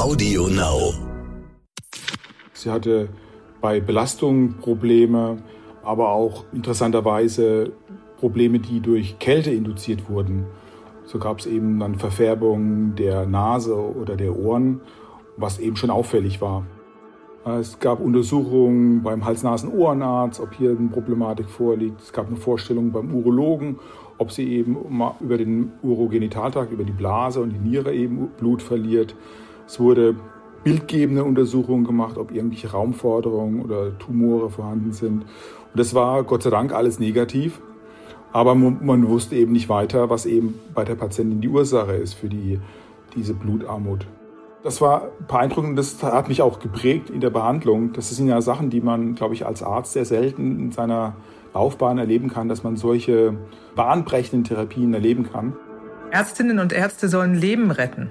Audio Now. Sie hatte bei Belastung Probleme, aber auch interessanterweise Probleme, die durch Kälte induziert wurden. So gab es eben dann Verfärbungen der Nase oder der Ohren, was eben schon auffällig war. Es gab Untersuchungen beim Hals-Nasen-Ohrenarzt, ob hier eine Problematik vorliegt. Es gab eine Vorstellung beim Urologen, ob sie eben über den Urogenitaltrakt, über die Blase und die Niere eben Blut verliert. Es wurde bildgebende Untersuchungen gemacht, ob irgendwelche Raumforderungen oder Tumore vorhanden sind. Und das war Gott sei Dank alles negativ. Aber man, wusste eben nicht weiter, was eben bei der Patientin die Ursache ist für die, diese Blutarmut. Das war beeindruckend, das hat mich auch geprägt in der Behandlung. Das sind ja Sachen, die man, glaube ich, als Arzt sehr selten in seiner Laufbahn erleben kann, dass man solche bahnbrechenden Therapien erleben kann. Ärztinnen und Ärzte sollen Leben retten.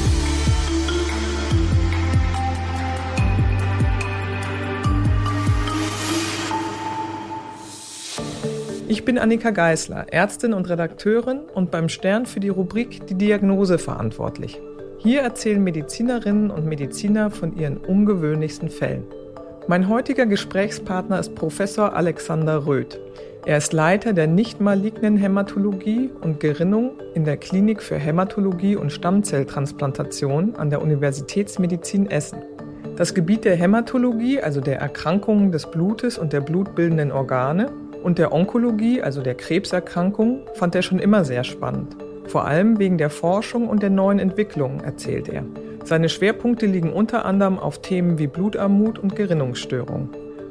Ich bin Annika Geisler, Ärztin und Redakteurin und beim Stern für die Rubrik Die Diagnose verantwortlich. Hier erzählen Medizinerinnen und Mediziner von ihren ungewöhnlichsten Fällen. Mein heutiger Gesprächspartner ist Professor Alexander Röth. Er ist Leiter der nicht malignen Hämatologie und Gerinnung in der Klinik für Hämatologie und Stammzelltransplantation an der Universitätsmedizin Essen. Das Gebiet der Hämatologie, also der Erkrankungen des Blutes und der blutbildenden Organe, und der Onkologie, also der Krebserkrankung, fand er schon immer sehr spannend. Vor allem wegen der Forschung und der neuen Entwicklungen, erzählt er. Seine Schwerpunkte liegen unter anderem auf Themen wie Blutarmut und Gerinnungsstörung.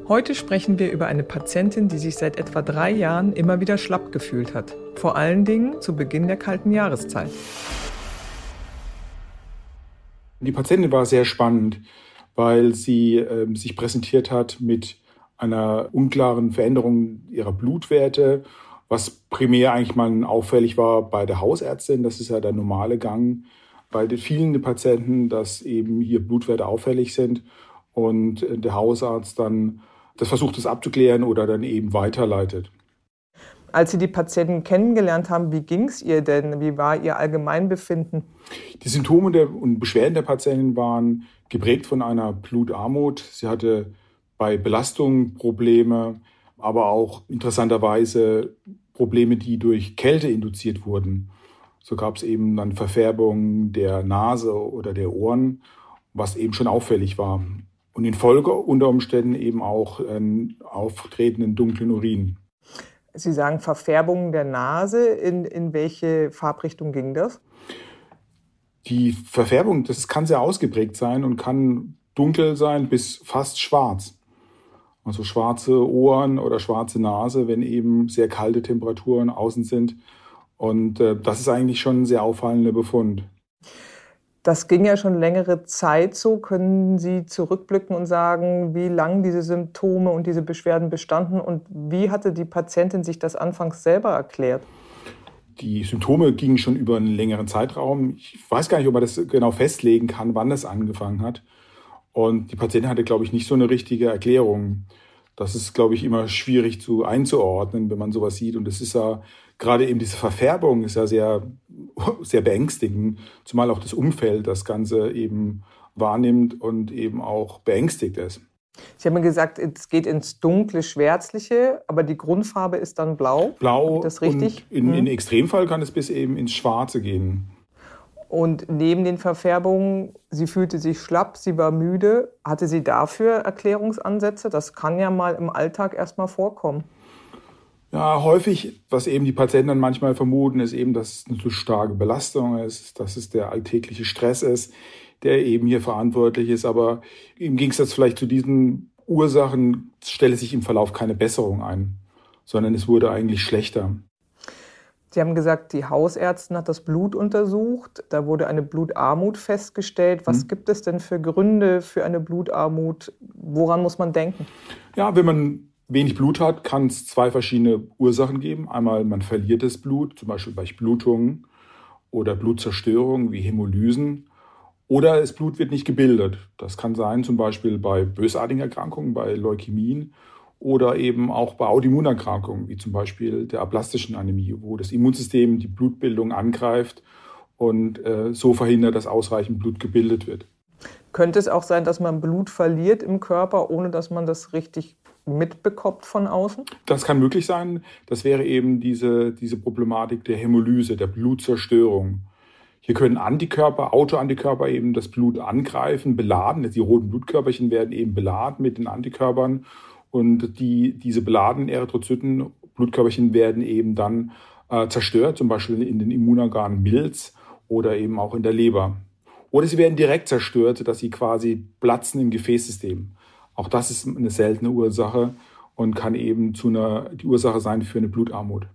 Heute sprechen wir über eine Patientin, die sich seit etwa drei Jahren immer wieder schlapp gefühlt hat. Vor allen Dingen zu Beginn der kalten Jahreszeit. Die Patientin war sehr spannend, weil sie äh, sich präsentiert hat mit einer unklaren Veränderung ihrer Blutwerte was primär eigentlich mal auffällig war bei der Hausärztin, das ist ja der normale Gang bei den vielen Patienten, dass eben hier Blutwerte auffällig sind und der Hausarzt dann das versucht, das abzuklären oder dann eben weiterleitet. Als Sie die Patienten kennengelernt haben, wie ging es ihr denn? Wie war Ihr Allgemeinbefinden? Die Symptome der, und Beschwerden der Patientin waren geprägt von einer Blutarmut. Sie hatte bei Belastung Probleme, aber auch interessanterweise Probleme, die durch Kälte induziert wurden. So gab es eben dann Verfärbungen der Nase oder der Ohren, was eben schon auffällig war. Und in Folge unter Umständen eben auch einen auftretenden dunklen Urin. Sie sagen Verfärbungen der Nase. In, in welche Farbrichtung ging das? Die Verfärbung, das kann sehr ausgeprägt sein und kann dunkel sein bis fast schwarz. Also schwarze Ohren oder schwarze Nase, wenn eben sehr kalte Temperaturen außen sind. Und äh, das ist eigentlich schon ein sehr auffallender Befund. Das ging ja schon längere Zeit so. Können Sie zurückblicken und sagen, wie lang diese Symptome und diese Beschwerden bestanden und wie hatte die Patientin sich das anfangs selber erklärt? Die Symptome gingen schon über einen längeren Zeitraum. Ich weiß gar nicht, ob man das genau festlegen kann, wann das angefangen hat. Und die Patientin hatte, glaube ich, nicht so eine richtige Erklärung. Das ist, glaube ich, immer schwierig zu einzuordnen, wenn man sowas sieht. Und es ist ja gerade eben diese Verfärbung ist ja sehr, sehr beängstigend, zumal auch das Umfeld das Ganze eben wahrnimmt und eben auch beängstigt ist. Sie haben gesagt, es geht ins dunkle, schwärzliche, aber die Grundfarbe ist dann blau. Blau. Das richtig? Und in, hm. in Extremfall kann es bis eben ins Schwarze gehen. Und neben den Verfärbungen, sie fühlte sich schlapp, sie war müde. Hatte sie dafür Erklärungsansätze? Das kann ja mal im Alltag erstmal vorkommen. Ja, häufig, was eben die Patienten dann manchmal vermuten, ist eben, dass es eine zu starke Belastung ist, dass es der alltägliche Stress ist, der eben hier verantwortlich ist. Aber im Gegensatz vielleicht zu diesen Ursachen stelle sich im Verlauf keine Besserung ein, sondern es wurde eigentlich schlechter. Sie haben gesagt, die Hausärztin hat das Blut untersucht. Da wurde eine Blutarmut festgestellt. Was mhm. gibt es denn für Gründe für eine Blutarmut? woran muss man denken? Ja, wenn man wenig Blut hat, kann es zwei verschiedene Ursachen geben. Einmal, man verliert das Blut, zum Beispiel bei Blutungen oder Blutzerstörung wie Hämolysen. Oder das Blut wird nicht gebildet. Das kann sein zum Beispiel bei bösartigen Erkrankungen, bei Leukämien oder eben auch bei Autoimmunerkrankungen, wie zum Beispiel der ablastischen Anämie, wo das Immunsystem die Blutbildung angreift und äh, so verhindert, dass ausreichend Blut gebildet wird. Könnte es auch sein, dass man Blut verliert im Körper, ohne dass man das richtig mitbekommt von außen? Das kann möglich sein. Das wäre eben diese, diese Problematik der Hämolyse, der Blutzerstörung. Hier können Antikörper, Autoantikörper eben das Blut angreifen, beladen. Die roten Blutkörperchen werden eben beladen mit den Antikörpern und die, diese beladenen Erythrozyten, Blutkörperchen werden eben dann äh, zerstört, zum Beispiel in den Immunorganen Milz oder eben auch in der Leber. Oder sie werden direkt zerstört, dass sie quasi platzen im Gefäßsystem. Auch das ist eine seltene Ursache und kann eben zu einer, die Ursache sein für eine Blutarmut.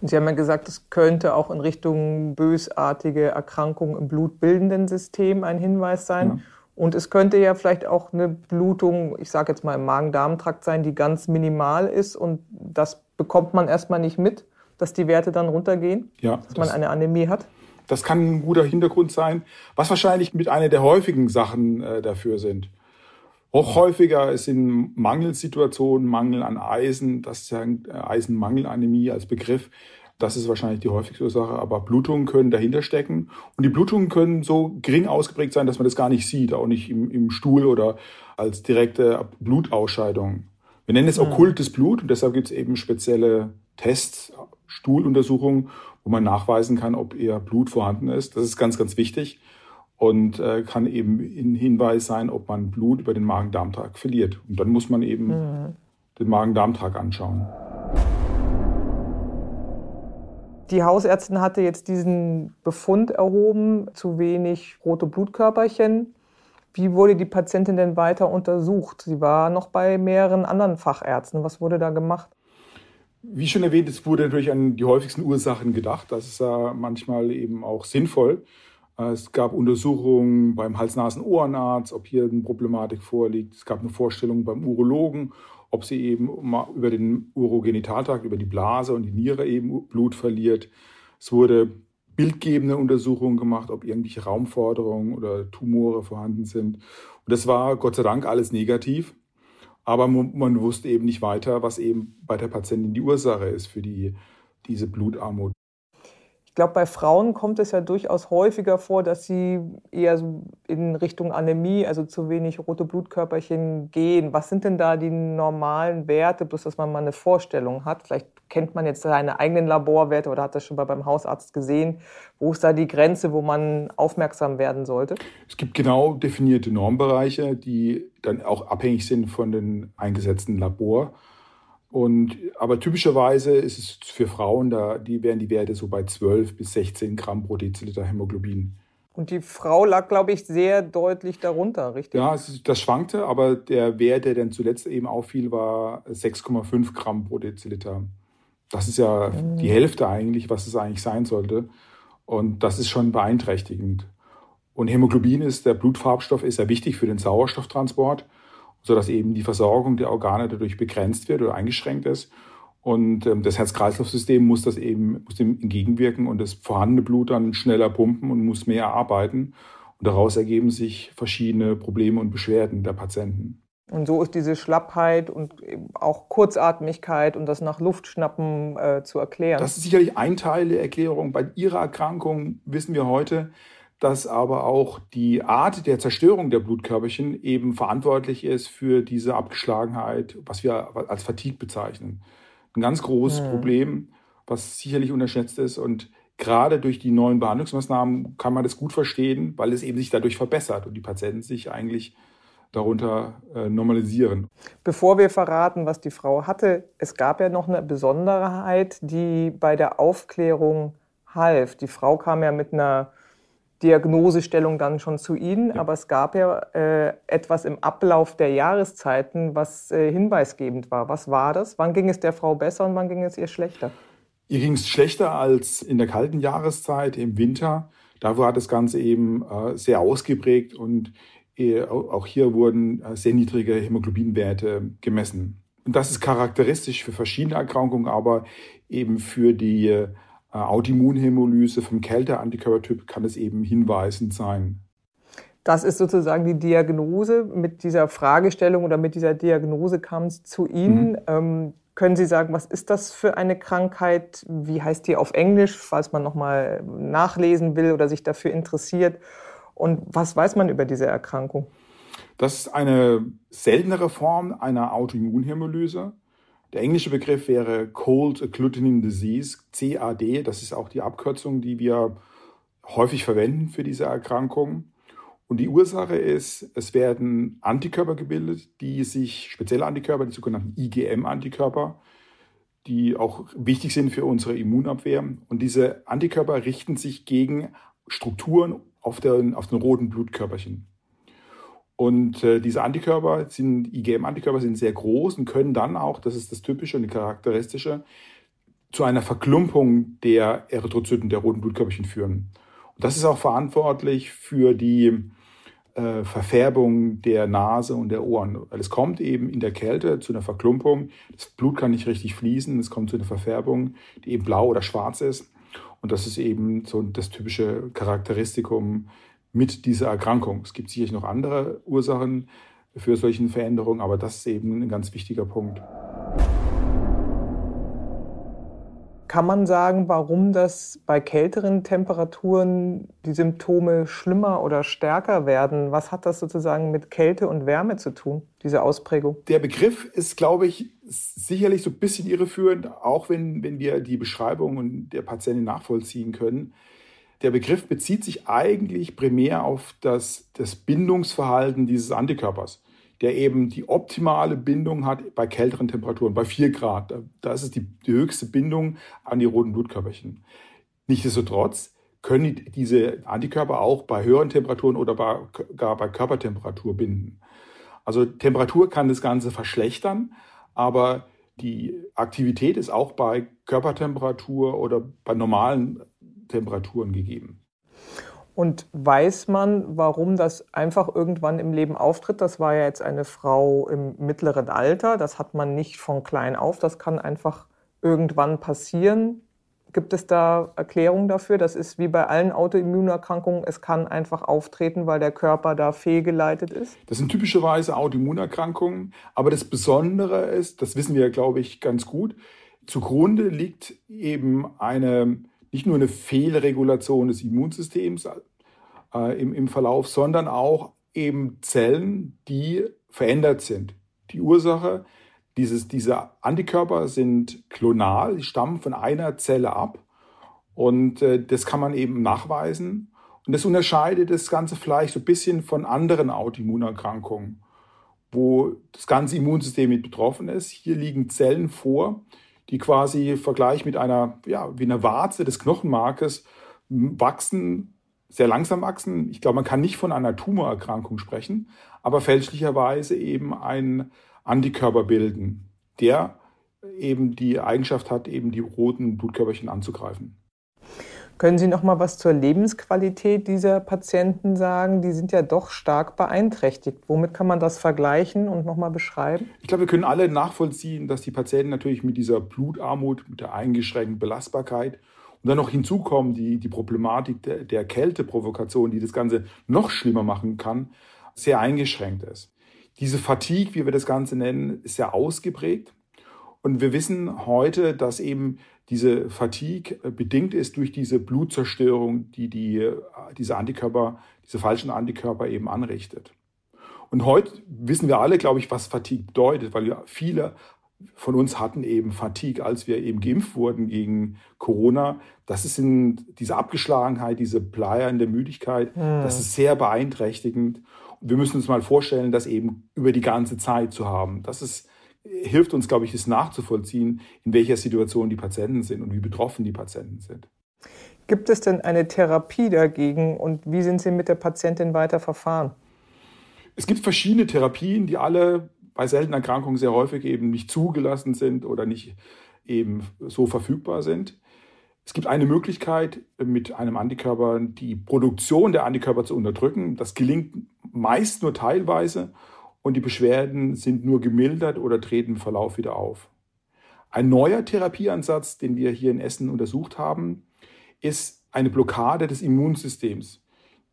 Und Sie haben ja gesagt, es könnte auch in Richtung bösartige Erkrankungen im blutbildenden System ein Hinweis sein. Ja. Und es könnte ja vielleicht auch eine Blutung, ich sage jetzt mal im Magen-Darm-Trakt sein, die ganz minimal ist und das bekommt man erstmal nicht mit, dass die Werte dann runtergehen, ja, dass das, man eine Anämie hat. Das kann ein guter Hintergrund sein, was wahrscheinlich mit einer der häufigen Sachen äh, dafür sind. Auch häufiger ist in Mangelsituationen Mangel an Eisen, das ist ja äh, Eisenmangelanämie als Begriff, das ist wahrscheinlich die häufigste Ursache, aber Blutungen können dahinter stecken. Und die Blutungen können so gering ausgeprägt sein, dass man das gar nicht sieht, auch nicht im, im Stuhl oder als direkte Blutausscheidung. Wir nennen es mhm. okkultes Blut und deshalb gibt es eben spezielle Tests, Stuhluntersuchungen, wo man nachweisen kann, ob eher Blut vorhanden ist. Das ist ganz, ganz wichtig und äh, kann eben ein Hinweis sein, ob man Blut über den Magen-Darm-Trakt verliert. Und dann muss man eben mhm. den Magen-Darm-Trakt anschauen. Die Hausärztin hatte jetzt diesen Befund erhoben, zu wenig rote Blutkörperchen. Wie wurde die Patientin denn weiter untersucht? Sie war noch bei mehreren anderen Fachärzten. Was wurde da gemacht? Wie schon erwähnt, es wurde natürlich an die häufigsten Ursachen gedacht. Das ist ja manchmal eben auch sinnvoll. Es gab Untersuchungen beim Hals-Nasen-Ohrenarzt, ob hier eine Problematik vorliegt. Es gab eine Vorstellung beim Urologen ob sie eben über den Urogenitaltrakt, über die Blase und die Niere eben Blut verliert. Es wurde bildgebende Untersuchungen gemacht, ob irgendwelche Raumforderungen oder Tumore vorhanden sind. Und das war Gott sei Dank alles negativ. Aber man, wusste eben nicht weiter, was eben bei der Patientin die Ursache ist für die, diese Blutarmut glaube, bei Frauen kommt es ja durchaus häufiger vor, dass sie eher in Richtung Anämie, also zu wenig rote Blutkörperchen gehen. Was sind denn da die normalen Werte, bloß dass man mal eine Vorstellung hat? Vielleicht kennt man jetzt seine eigenen Laborwerte oder hat das schon mal beim Hausarzt gesehen. Wo ist da die Grenze, wo man aufmerksam werden sollte? Es gibt genau definierte Normbereiche, die dann auch abhängig sind von den eingesetzten Labor. Und, aber typischerweise ist es für Frauen, da die wären die Werte so bei 12 bis 16 Gramm pro Deziliter Hämoglobin. Und die Frau lag, glaube ich, sehr deutlich darunter, richtig? Ja, das schwankte, aber der Wert, der dann zuletzt eben auffiel, war 6,5 Gramm pro Deziliter. Das ist ja mhm. die Hälfte eigentlich, was es eigentlich sein sollte. Und das ist schon beeinträchtigend. Und Hämoglobin ist, der Blutfarbstoff ist ja wichtig für den Sauerstofftransport sodass eben die Versorgung der Organe dadurch begrenzt wird oder eingeschränkt ist. Und ähm, das Herz-Kreislauf-System muss das eben muss dem entgegenwirken und das vorhandene Blut dann schneller pumpen und muss mehr arbeiten. Und daraus ergeben sich verschiedene Probleme und Beschwerden der Patienten. Und so ist diese Schlappheit und auch Kurzatmigkeit und das nach Luft schnappen äh, zu erklären. Das ist sicherlich ein Teil der Erklärung. Bei Ihrer Erkrankung wissen wir heute, dass aber auch die Art der Zerstörung der Blutkörperchen eben verantwortlich ist für diese Abgeschlagenheit, was wir als Fatigue bezeichnen. Ein ganz großes mhm. Problem, was sicherlich unterschätzt ist und gerade durch die neuen Behandlungsmaßnahmen kann man das gut verstehen, weil es eben sich dadurch verbessert und die Patienten sich eigentlich darunter äh, normalisieren. Bevor wir verraten, was die Frau hatte, es gab ja noch eine Besonderheit, die bei der Aufklärung half. Die Frau kam ja mit einer Diagnosestellung dann schon zu Ihnen, ja. aber es gab ja äh, etwas im Ablauf der Jahreszeiten, was äh, hinweisgebend war. Was war das? Wann ging es der Frau besser und wann ging es ihr schlechter? Ihr ging es schlechter als in der kalten Jahreszeit, im Winter. Da war das Ganze eben äh, sehr ausgeprägt und Äh, auch hier wurden äh, sehr niedrige Hämoglobinwerte gemessen. Und das ist charakteristisch für verschiedene Erkrankungen, aber eben für die äh, Autoimmunhämolyse vom Kälteantikörpertyp kann es eben hinweisend sein. Das ist sozusagen die Diagnose. Mit dieser Fragestellung oder mit dieser Diagnose kam es zu Ihnen. Mhm. Ähm, können Sie sagen, was ist das für eine Krankheit? Wie heißt die auf Englisch, falls man nochmal nachlesen will oder sich dafür interessiert? Und was weiß man über diese Erkrankung? Das ist eine seltenere Form einer Autoimmunhämolyse. Der englische Begriff wäre Cold Agglutinin Disease, CAD. Das ist auch die Abkürzung, die wir häufig verwenden für diese Erkrankung. Und die Ursache ist, es werden Antikörper gebildet, die sich, spezielle Antikörper, die sogenannten IgM-Antikörper, die auch wichtig sind für unsere Immunabwehr. Und diese Antikörper richten sich gegen Strukturen auf den, auf den roten Blutkörperchen. Und äh, diese Antikörper sind, IgM-Antikörper sind sehr groß und können dann auch, das ist das Typische und Charakteristische, zu einer Verklumpung der Erythrozyten, der roten Blutkörperchen führen. Und das ist auch verantwortlich für die äh, Verfärbung der Nase und der Ohren. Weil es kommt eben in der Kälte zu einer Verklumpung. Das Blut kann nicht richtig fließen. Es kommt zu einer Verfärbung, die eben blau oder schwarz ist. Und das ist eben so das typische Charakteristikum mit dieser Erkrankung. Es gibt sicherlich noch andere Ursachen für solche Veränderungen, aber das ist eben ein ganz wichtiger Punkt. Kann man sagen, warum das bei kälteren Temperaturen die Symptome schlimmer oder stärker werden? Was hat das sozusagen mit Kälte und Wärme zu tun, diese Ausprägung? Der Begriff ist, glaube ich, sicherlich so ein bisschen irreführend, auch wenn, wenn wir die Beschreibungen der Patientin nachvollziehen können. Der Begriff bezieht sich eigentlich primär auf das, das Bindungsverhalten dieses Antikörpers der eben die optimale Bindung hat bei kälteren Temperaturen, bei 4 Grad. Da ist es die, die höchste Bindung an die roten Blutkörperchen. Nichtsdestotrotz können diese Antikörper auch bei höheren Temperaturen oder bei, gar bei Körpertemperatur binden. Also Temperatur kann das Ganze verschlechtern, aber die Aktivität ist auch bei Körpertemperatur oder bei normalen Temperaturen gegeben. Und weiß man, warum das einfach irgendwann im Leben auftritt? Das war ja jetzt eine Frau im mittleren Alter. Das hat man nicht von klein auf. Das kann einfach irgendwann passieren. Gibt es da Erklärungen dafür? Das ist wie bei allen Autoimmunerkrankungen. Es kann einfach auftreten, weil der Körper da fehlgeleitet ist. Das sind typischerweise Autoimmunerkrankungen. Aber das Besondere ist, das wissen wir, glaube ich, ganz gut, zugrunde liegt eben eine nicht nur eine Fehlregulation des Immunsystems, äh, im, im Verlauf, sondern auch eben Zellen, die verändert sind. Die Ursache, dieses, diese Antikörper sind klonal, die stammen von einer Zelle ab und äh, das kann man eben nachweisen. Und das unterscheidet das Ganze vielleicht so ein bisschen von anderen Autoimmunerkrankungen, wo das ganze Immunsystem mit betroffen ist. Hier liegen Zellen vor, die quasi im Vergleich mit einer, ja, wie einer Warze des Knochenmarkes wachsen sehr langsam wachsen. Ich glaube, man kann nicht von einer Tumorerkrankung sprechen, aber fälschlicherweise eben einen Antikörper bilden, der eben die Eigenschaft hat, eben die roten Blutkörperchen anzugreifen. Können Sie noch mal was zur Lebensqualität dieser Patienten sagen? Die sind ja doch stark beeinträchtigt. Womit kann man das vergleichen und noch mal beschreiben? Ich glaube, wir können alle nachvollziehen, dass die Patienten natürlich mit dieser Blutarmut, mit der eingeschränkten Belastbarkeit und dann noch hinzukommen die, die Problematik der, der Kälteprovokation, die das Ganze noch schlimmer machen kann, sehr eingeschränkt ist. Diese Fatigue, wie wir das Ganze nennen, ist sehr ausgeprägt. Und wir wissen heute, dass eben diese Fatigue bedingt ist durch diese Blutzerstörung, die, die diese Antikörper, diese falschen Antikörper eben anrichtet. Und heute wissen wir alle, glaube ich, was Fatigue bedeutet, weil viele von uns hatten eben Fatigue, als wir eben geimpft wurden gegen Corona. Das ist in diese Abgeschlagenheit, diese bleiernde Müdigkeit, mhm. das ist sehr beeinträchtigend. Und wir müssen uns mal vorstellen, das eben über die ganze Zeit zu haben. Das ist, hilft uns, glaube ich, das nachzuvollziehen, in welcher Situation die Patienten sind und wie betroffen die Patienten sind. Gibt es denn eine Therapie dagegen und wie sind Sie mit der Patientin weiter verfahren? Es gibt verschiedene Therapien, die alle bei seltenen Erkrankungen sehr häufig eben nicht zugelassen sind oder nicht eben so verfügbar sind. Es gibt eine Möglichkeit, mit einem Antikörper die Produktion der Antikörper zu unterdrücken. Das gelingt meist nur teilweise und die Beschwerden sind nur gemildert oder treten im Verlauf wieder auf. Ein neuer Therapieansatz, den wir hier in Essen untersucht haben, ist eine Blockade des Immunsystems.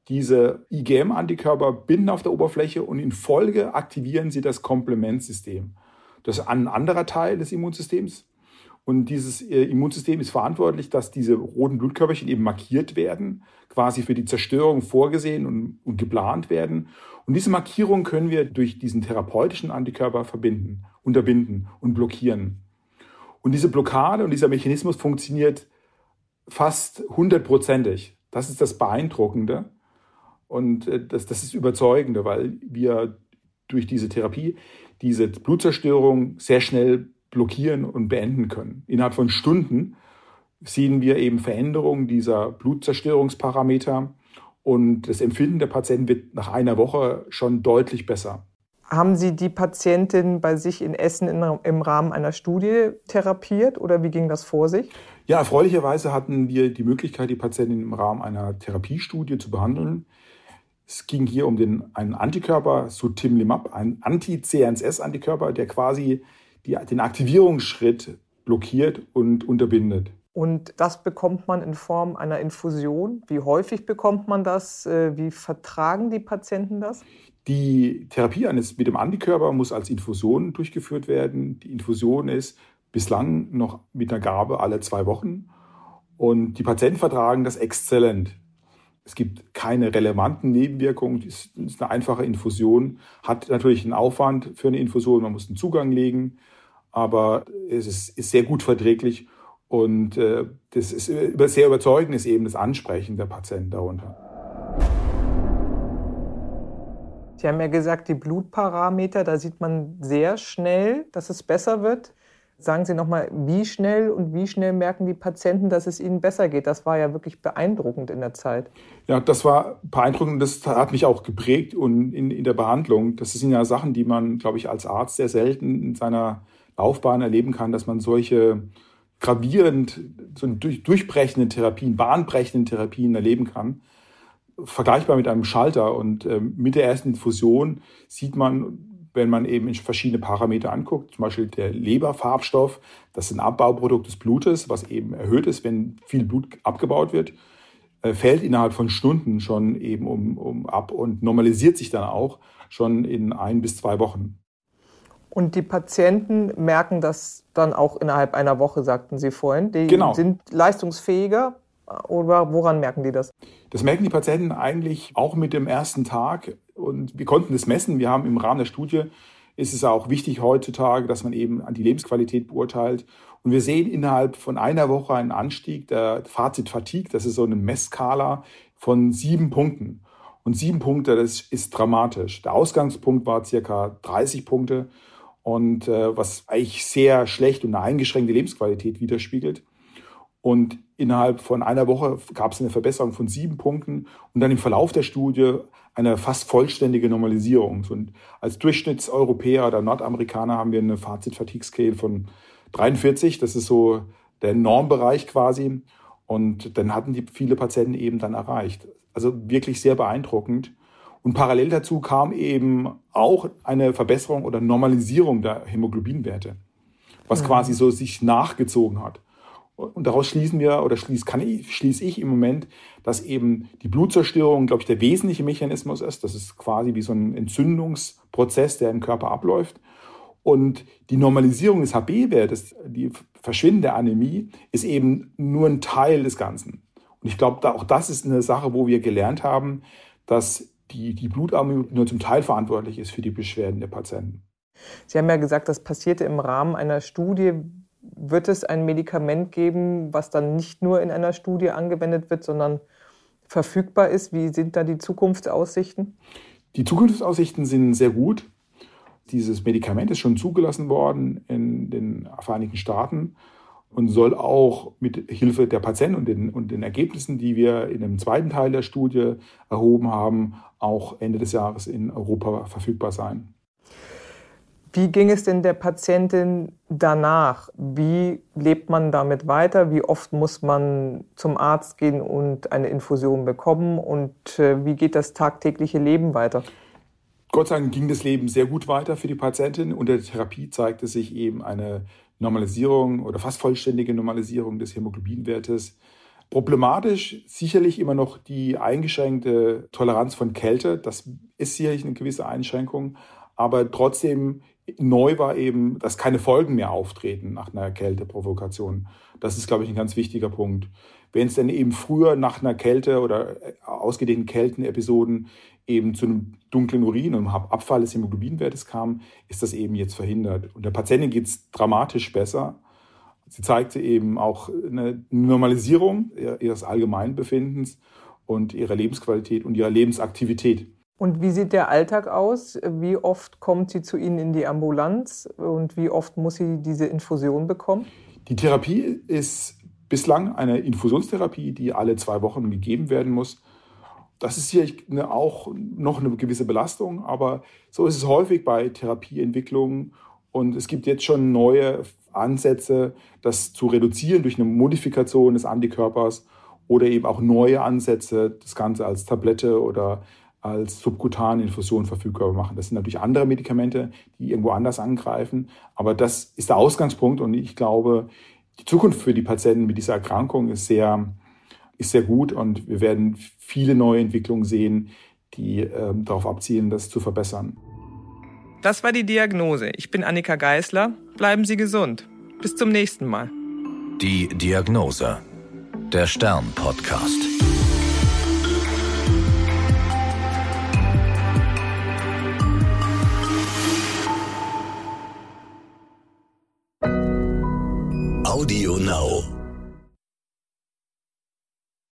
Diese IgM-Antikörper binden auf der Oberfläche und in Folge aktivieren sie das Komplementsystem. Das ist ein anderer Teil des Immunsystems. Und dieses äh, Immunsystem ist verantwortlich, dass diese roten Blutkörperchen eben markiert werden, quasi für die Zerstörung vorgesehen und, und geplant werden. Und diese Markierung können wir durch diesen therapeutischen Antikörper verbinden, unterbinden und blockieren. Und diese Blockade und dieser Mechanismus funktioniert fast hundertprozentig. Das ist das Beeindruckende. Und äh, das, das ist überzeugende, weil wir durch diese Therapie diese Blutzerstörung sehr schnell blockieren und beenden können. Innerhalb von Stunden sehen wir eben Veränderungen dieser Blutzerstörungsparameter und das Empfinden der Patienten wird nach einer Woche schon deutlich besser. Haben Sie die Patientin bei sich in Essen im Rahmen einer Studie therapiert oder wie ging das vor sich? Ja, erfreulicherweise hatten wir die Möglichkeit, die Patientin im Rahmen einer Therapiestudie zu behandeln. Es ging hier um den, einen Antikörper, Sutimlimab, einen Anti-CNS-Antikörper, der quasi die, den Aktivierungsschritt blockiert und unterbindet. Und das bekommt man in Form einer Infusion. Wie häufig bekommt man das? Äh, wie vertragen die Patienten das? Die Therapie eines mit dem Antikörper muss als Infusion durchgeführt werden. Die Infusion ist bislang noch mit einer Gabe alle zwei Wochen. Und die Patienten vertragen das exzellent. Es gibt keine relevanten Nebenwirkungen. Es ist eine einfache Infusion, hat natürlich einen Aufwand für eine Infusion. Man muss einen Zugang legen, aber es ist, ist sehr gut verträglich. Und äh, das ist sehr überzeugend ist eben das Ansprechen der Patienten darunter. Sie haben ja gesagt, die Blutparameter, da sieht man sehr schnell, dass es besser wird. Sagen Sie nochmal, wie schnell und wie schnell merken die Patienten, dass es ihnen besser geht? Das war ja wirklich beeindruckend in der Zeit. Ja, das war beeindruckend. Das hat mich auch geprägt und in, in der Behandlung. Das sind ja Sachen, die man, glaube ich, als Arzt sehr selten in seiner Laufbahn erleben kann, dass man solche gravierend, so durch, durchbrechenden Therapien, bahnbrechenden Therapien erleben kann. Vergleichbar mit einem Schalter. Und äh, mit der ersten Infusion sieht man, wenn man eben verschiedene Parameter anguckt, zum Beispiel der Leberfarbstoff, das ist ein Abbauprodukt des Blutes, was eben erhöht ist, wenn viel Blut abgebaut wird, äh, fällt innerhalb von Stunden schon eben um, um ab und normalisiert sich dann auch schon in ein bis zwei Wochen. Und die Patienten merken das dann auch innerhalb einer Woche, sagten Sie vorhin. Die genau. sind leistungsfähiger. Oder woran merken die das? Das merken die Patienten eigentlich auch mit dem ersten Tag. Und wir konnten das messen. Wir haben im Rahmen der Studie, ist es auch wichtig heutzutage, dass man eben die Lebensqualität beurteilt. Und wir sehen innerhalb von einer Woche einen Anstieg der Fazit Fatigue. Das ist so eine Messskala von sieben Punkten. Und sieben Punkte, das ist dramatisch. Der Ausgangspunkt war circa 30 Punkte und äh, was eigentlich sehr schlecht und eine eingeschränkte Lebensqualität widerspiegelt. Und innerhalb von einer Woche gab es eine Verbesserung von sieben Punkten und dann im Verlauf der Studie eine fast vollständige Normalisierung. Und als Durchschnittseuropäer oder Nordamerikaner haben wir eine Fazit-Fatigue-Scale von 43. Das ist so der Normbereich quasi. Und dann hatten die viele Patienten eben dann erreicht. Also wirklich sehr beeindruckend. Und parallel dazu kam eben auch eine Verbesserung oder Normalisierung der Hämoglobinwerte, was mhm. quasi so sich nachgezogen hat. Und daraus schließen wir, oder schließ, kann ich, schließe ich im Moment, dass eben die Blutzerstörung, glaube ich, der wesentliche Mechanismus ist. Das ist quasi wie so ein Entzündungsprozess, der im Körper abläuft. Und die Normalisierung des HB-Wertes, die Verschwinden der Anämie, ist eben nur ein Teil des Ganzen. Und ich glaube, auch das ist eine Sache, wo wir gelernt haben, dass die, die Blutarmut nur zum Teil verantwortlich ist für die Beschwerden der Patienten. Sie haben ja gesagt, das passierte im Rahmen einer Studie wird es ein Medikament geben, was dann nicht nur in einer Studie angewendet wird, sondern verfügbar ist? Wie sind da die Zukunftsaussichten? Die Zukunftsaussichten sind sehr gut. Dieses Medikament ist schon zugelassen worden in den Vereinigten Staaten und soll auch mit Hilfe der Patienten und den, und den Ergebnissen, die wir in dem zweiten Teil der Studie erhoben haben, auch Ende des Jahres in Europa verfügbar sein. Wie ging es denn der Patientin danach? Wie lebt man damit weiter? Wie oft muss man zum Arzt gehen und eine Infusion bekommen? Und äh, wie geht das tagtägliche Leben weiter? Gott sei Dank ging das Leben sehr gut weiter für die Patientin. Unter der Therapie zeigte sich eben eine Normalisierung oder fast vollständige Normalisierung des Hämoglobinwertes. Problematisch sicherlich immer noch die eingeschränkte Toleranz von Kälte. Das ist sicherlich eine gewisse Einschränkung. Aber trotzdem neu war eben, dass keine Folgen mehr auftreten nach einer Kälteprovokation. Das ist, glaube ich, ein ganz wichtiger Punkt. Wenn es denn eben früher nach einer Kälte oder äh, ausgedehnten Kältenepisoden eben zu einem dunklen Urin und Abfall des Hämoglobinwertes kam, ist das eben jetzt verhindert. Und der Patientin geht es dramatisch besser. Sie zeigte eben auch eine Normalisierung ihres Allgemeinbefindens und ihrer Lebensqualität und ihrer Lebensaktivität. Und wie sieht der Alltag aus? Wie oft kommt sie zu Ihnen in die Ambulanz und wie oft muss sie diese Infusion bekommen? Die Therapie ist bislang eine Infusionstherapie, die alle zwei Wochen gegeben werden muss. Das ist hier auch noch eine gewisse Belastung, aber so ist es häufig bei Therapieentwicklungen. Und es gibt jetzt schon neue Ansätze, das zu reduzieren durch eine Modifikation des Antikörpers oder eben auch neue Ansätze, das Ganze als Tablette oder als subkutane Infusion verfügbar machen. Das sind natürlich andere Medikamente, die irgendwo anders angreifen, aber das ist der Ausgangspunkt und ich glaube, die Zukunft für die Patienten mit dieser Erkrankung ist sehr, ist sehr gut und wir werden viele neue Entwicklungen sehen, die äh, darauf abzielen, das zu verbessern. Das war die Diagnose. Ich bin Annika Geißler. Bleiben Sie gesund. Bis zum nächsten Mal. Die Diagnose. Der Stern-Podcast.